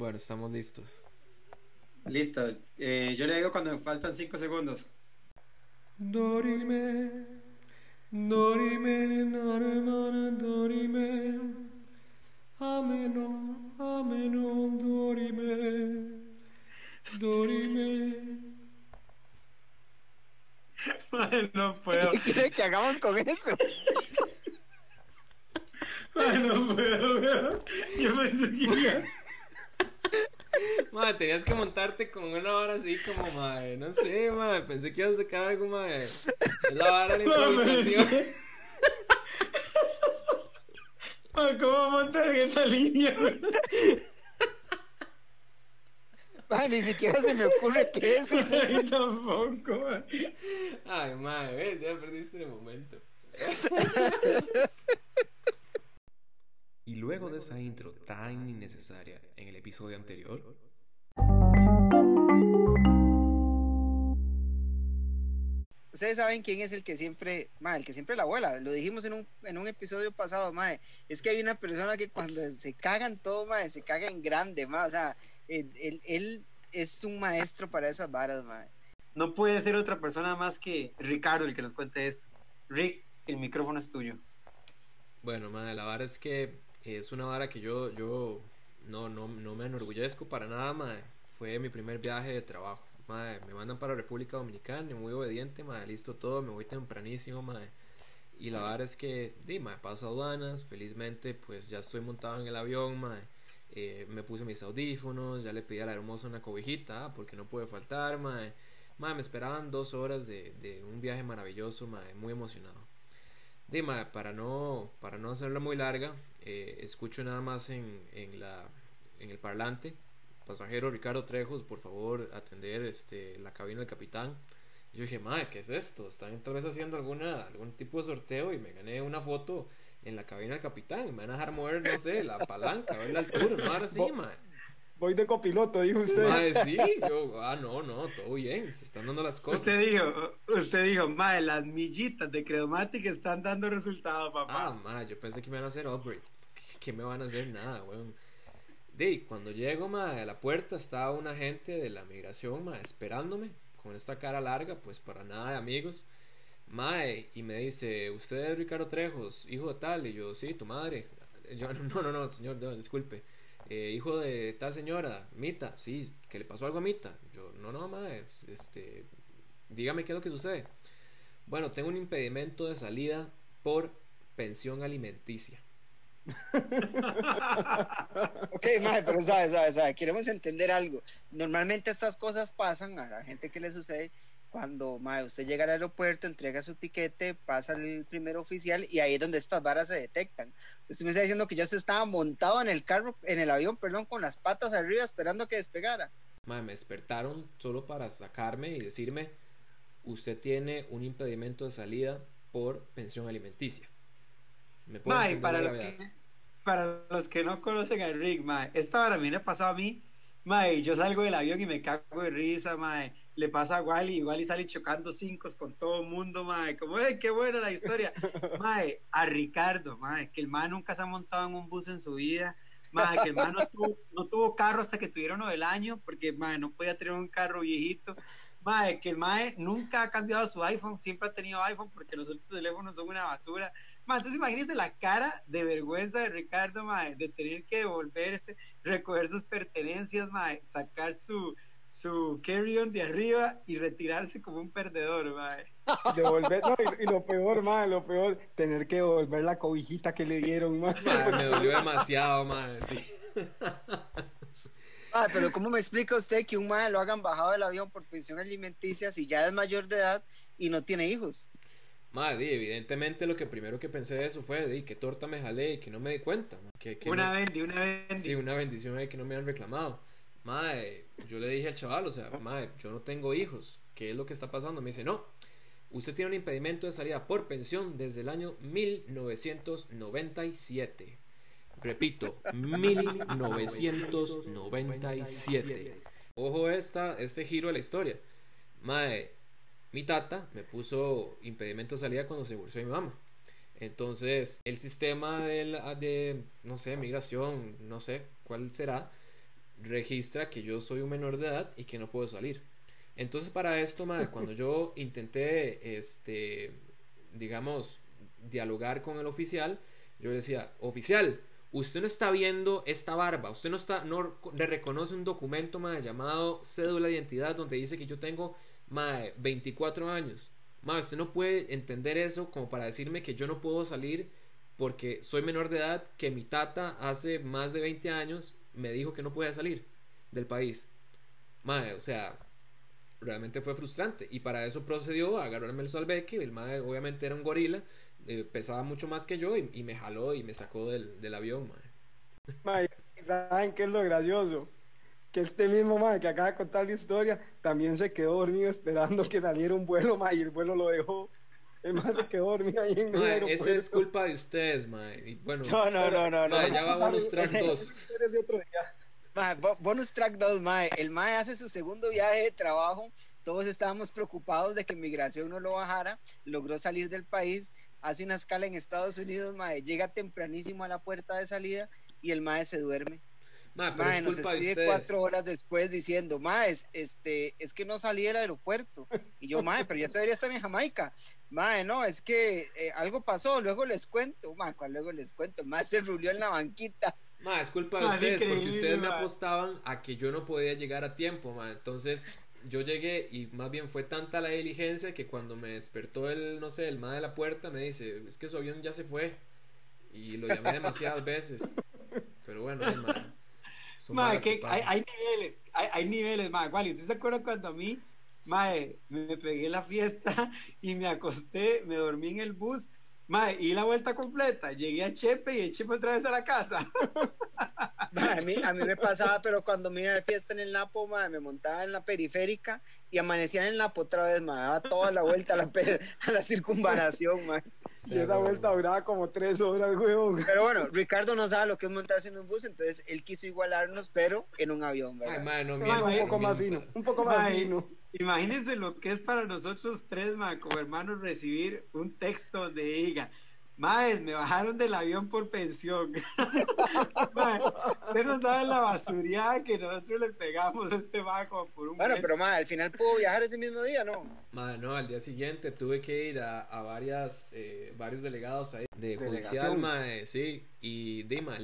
Bueno, estamos listos. Listo. Eh, yo le digo cuando me faltan 5 segundos. Dorime, dorime, dorime, dorime, ameno, ameno, dorime, dorime. Madre, no puedo. ¿Qué quiere que hagamos con eso? Madre, no puedo, weón. Yo pensé que iba- Madre, tenías que montarte con una vara así como, madre, no sé, madre, pensé que ibas a sacar algo, madre. Es la vara de la improvisación. Madre, ¿Cómo montar en esa línea? Mae, ni siquiera se me ocurre qué es. Ay, tampoco, madre. Ay, madre, ves, ya perdiste el momento. Y luego de esa intro tan innecesaria en el episodio anterior, Ustedes saben quién es el que siempre, mae, el que siempre la abuela. Lo dijimos en un, en un episodio pasado, mae. Es que hay una persona que cuando se cagan todo, mae, se caga en grande, mae. O sea, él, él- él es un maestro para esas varas, mae. No puede ser otra persona más que Ricardo el que nos cuente esto. Rick, el micrófono es tuyo. bueno, madre, la vara es que es una vara que yo, yo no, no, no me enorgullezco para nada, madre. Fue mi primer viaje de trabajo. Madre, me mandan para República Dominicana, muy obediente, madre, listo todo, me voy tempranísimo, madre. Y la verdad es que, di, madre, paso aduanas, felizmente, pues ya estoy montado en el avión, madre. Eh, me puse mis audífonos, ya le pedí a la hermosa una cobijita, ah, porque no puede faltar, madre. Madre, me esperaban dos horas de, de un viaje maravilloso, madre, muy emocionado. Di, madre, para no, para no hacerla muy larga, eh, escucho nada más en, en, la, en el parlante pasajero Ricardo Trejos, por favor, atender este, la cabina del capitán. Y yo dije, madre, ¿qué es esto? Están tal vez haciendo alguna, algún tipo de sorteo y me gané una foto en la cabina del capitán. Me van a dejar mover, no sé, la palanca, a ver la altura, no ahora sí, madre. Voy de copiloto, dijo usted. Madre, sí, yo, ah, no, no, todo bien, se están dando las cosas. Usted dijo, usted dijo, madre, las millitas de Credomatic están dando resultado, Ah, papá. ma, yo pensé que me iban a hacer upgrade. ¿Qué me van a hacer? Nada, weón. De, cuando llego, ma, a la puerta estaba un agente de la migración, ma, esperándome, con esta cara larga, pues para nada de amigos. Mae, y me dice, ¿usted es Ricardo Trejos, hijo de tal? Y yo, sí, tu madre. Yo, no, no, no, señor, no, disculpe. Eh, hijo de tal señora, Mita, sí, que le pasó algo a Mita. Yo, no, no, mae, este, dígame qué es lo que sucede. Bueno, tengo un impedimento de salida por pensión alimenticia. Ok, mae, pero sabe, sabe, sabe, queremos entender algo. Normalmente estas cosas pasan a la gente que le sucede cuando mae, usted llega al aeropuerto, entrega su tiquete, pasa el primer oficial y ahí es donde estas varas se detectan. Usted me está diciendo que yo se estaba montado en el carro, en el avión, perdón, con las patas arriba esperando que despegara. Mae, me despertaron solo para sacarme y decirme, usted tiene un impedimento de salida por pensión alimenticia. ¿Me Mae, para los, que, para los que no conocen a Rick, mae, esta vara a mí me ha pasado a mí, mae, yo salgo del avión y me cago de risa, mae, le pasa a Wally, Wally sale chocando cinco con todo el mundo, mae, como, ¡ay, qué buena la historia! mae, a Ricardo, mae, que el mae nunca se ha montado en un bus en su vida, mae, que el mae no tuvo, no tuvo carro hasta que tuviera uno del año, porque, mae, no podía tener un carro viejito, mae, que el mae nunca ha cambiado su iPhone, siempre ha tenido iPhone porque los otros teléfonos son una basura, Ma, entonces imagínense la cara de vergüenza de Ricardo, mae, de tener que devolverse, recoger sus pertenencias, mae, sacar su, su carry-on de arriba y retirarse como un perdedor, mae. Devolver, no, y, y lo peor, mae, lo peor, tener que devolver la cobijita que le dieron, mae. Mae, me dolió demasiado, mae, sí. Ah, pero ¿cómo me explica usted que un mae lo hagan bajado del avión por pensión alimenticia si ya es mayor de edad y no tiene hijos? Madre, evidentemente lo que primero que pensé de eso fue, di, que torta me jalé y que no me di cuenta. Que, que Una no- bendi, una bendi. Sí, una bendición ahí que no me han reclamado. Madre, yo le dije al chaval, o sea, madre, yo no tengo hijos. ¿Qué es lo que está pasando? Me dice, no. Usted tiene un impedimento de salida por pensión desde el año 1997. Repito, 1997. Ojo esta, este giro de la historia. Madre, mi tata me puso impedimento de salida cuando se divorció de mi mamá. Entonces, el sistema de, la- de, no sé, migración, no sé cuál será, registra que yo soy un menor de edad y que no puedo salir. Entonces para esto, cuando yo intenté, este, digamos, dialogar con el oficial, yo decía, oficial, usted no está viendo esta barba, usted no está, no le reconoce un documento, llamado cédula de identidad donde dice que yo tengo, mae, 24 años. Mae, usted no puede entender eso como para decirme que yo no puedo salir porque soy menor de edad, que mi tata hace más de 20 años me dijo que no podía salir del país. Mae, o sea, realmente fue frustrante. Y para eso procedió a agarrarme el salveque. El mae obviamente era un gorila, eh, pesaba mucho más que yo y, me jaló y me sacó del, del avión, mae. Mae, ¿saben qué es lo gracioso? Que este mismo mae que acaba de contar la historia también se quedó dormido esperando que saliera un vuelo, mae, y el vuelo lo dejó. El mae se quedó dormido ahí en el Mae, aeropuerto. esa es culpa de ustedes, mae. Y bueno, No, no, no, no, no. mae, ya va bonus track Ese- 2. Eres de otro día. Mae, bo- bonus track 2, Mae. El Mae hace su segundo viaje de trabajo. Todos estábamos preocupados de que migración no lo bajara. Logró salir del país. Hace una escala en Estados Unidos, Mae. Llega tempranísimo a la puerta de salida y el Mae se duerme. Mae, pero Mae, es nos culpa de escribe ustedes. cuatro horas después diciendo, Mae, es- este, es que no salí del aeropuerto. Y yo, Mae, pero ya debería estar en Jamaica. Mae, no, es que eh, algo pasó, luego les cuento. Mae, ¿cuál luego les cuento? Mae se rulió en la banquita. Ma, es culpa de Ma, es ustedes porque ustedes me ma. apostaban a que yo no podía llegar a tiempo, ma. Entonces yo llegué y más bien fue tanta la diligencia que cuando me despertó el, no sé, el ma de la puerta me dice, es que su avión ya se fue. Y lo llamé demasiadas veces. Pero bueno, ma, Mae, varas que que hay, hay niveles, hay, hay niveles, mae. Wally, ¿usted se acuerda cuando a mí, mae, me pegué la fiesta y me acosté, me dormí en el bus, mae, y la vuelta completa? Llegué a Chepe y de Chepe otra vez a la casa. Mae, a, mí, a mí me pasaba, pero cuando me iba de fiesta en el Napo, mae, me montaba en la periférica y amanecía en el Napo otra vez, mae, daba toda la vuelta a la, a la circunvalación, mae. Y esa vuelta duraba como tres horas, huevón. Pero bueno, Ricardo no sabe lo que es montarse en un bus, entonces él quiso igualarnos, pero en un avión, Ay, ¿verdad? no miento, un no poco más fino, un poco más Mae, fino. Imagínense lo que es para nosotros tres, mae, como hermanos, recibir un texto donde diga, Maes, me bajaron del avión por pensión. mae, usted nos daba la basuría que nosotros le pegamos a este mae como por un Bueno, mes. pero mae, al final pudo viajar ese mismo día, ¿no? Ma, no, al día siguiente tuve que ir a, a varias, eh, varios delegados ahí de judicial, Delegación. ma, eh, sí, y Dima,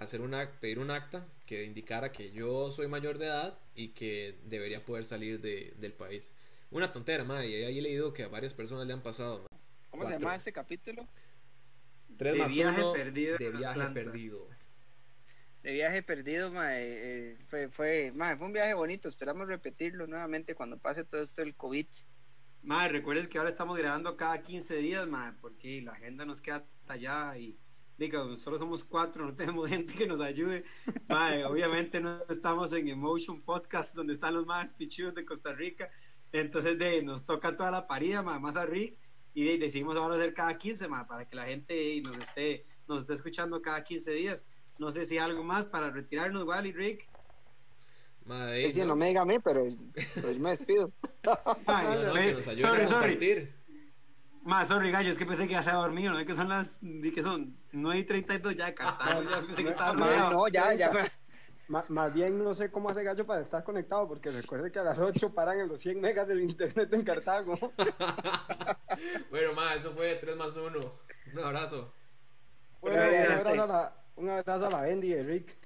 hacer una, pedir un acta que indicara que yo soy mayor de edad y que debería poder salir de, del país. Una tontera, ma, y ahí he leído que a varias personas le han pasado, ma. ¿Cómo se llama este capítulo? De más viaje perdido de viaje Atlanta. perdido. De viaje perdido, mae, eh, fue, fue, mae, fue un viaje bonito, esperamos repetirlo nuevamente cuando pase todo esto del COVID. Madre, recuerdes que ahora estamos grabando cada 15 días, madre, porque la agenda nos queda tallada y diga, solo somos cuatro, no tenemos gente que nos ayude. Madre, obviamente no estamos en Emotion Podcast, donde están los más pichudos de Costa Rica. Entonces, de, nos toca toda la parida, madre, más a Rick, y de, decidimos ahora hacer cada 15, madre, para que la gente nos esté, nos esté escuchando cada 15 días. No sé si hay algo más para retirarnos, Wally, Rick. Ma, ahí, Es ¿no? no me diga a mí, pero, pero yo me despido. Madre, No, no, sorry, sorry. Más, sorry, gallo, es que pensé que ya se había dormido, ¿no? Que son las, di que son 9 y 32 ya de Cartago, ya pensé que estaba dormido. no, ya, ya. más bien no sé cómo hace Gallo para estar conectado, porque recuerde que a las 8 paran en los 100 megas del internet en Cartago. bueno, ma, eso fue 3 más 1. Un abrazo. Bueno, un, abrazo a la, un abrazo a la Bendy de Rick.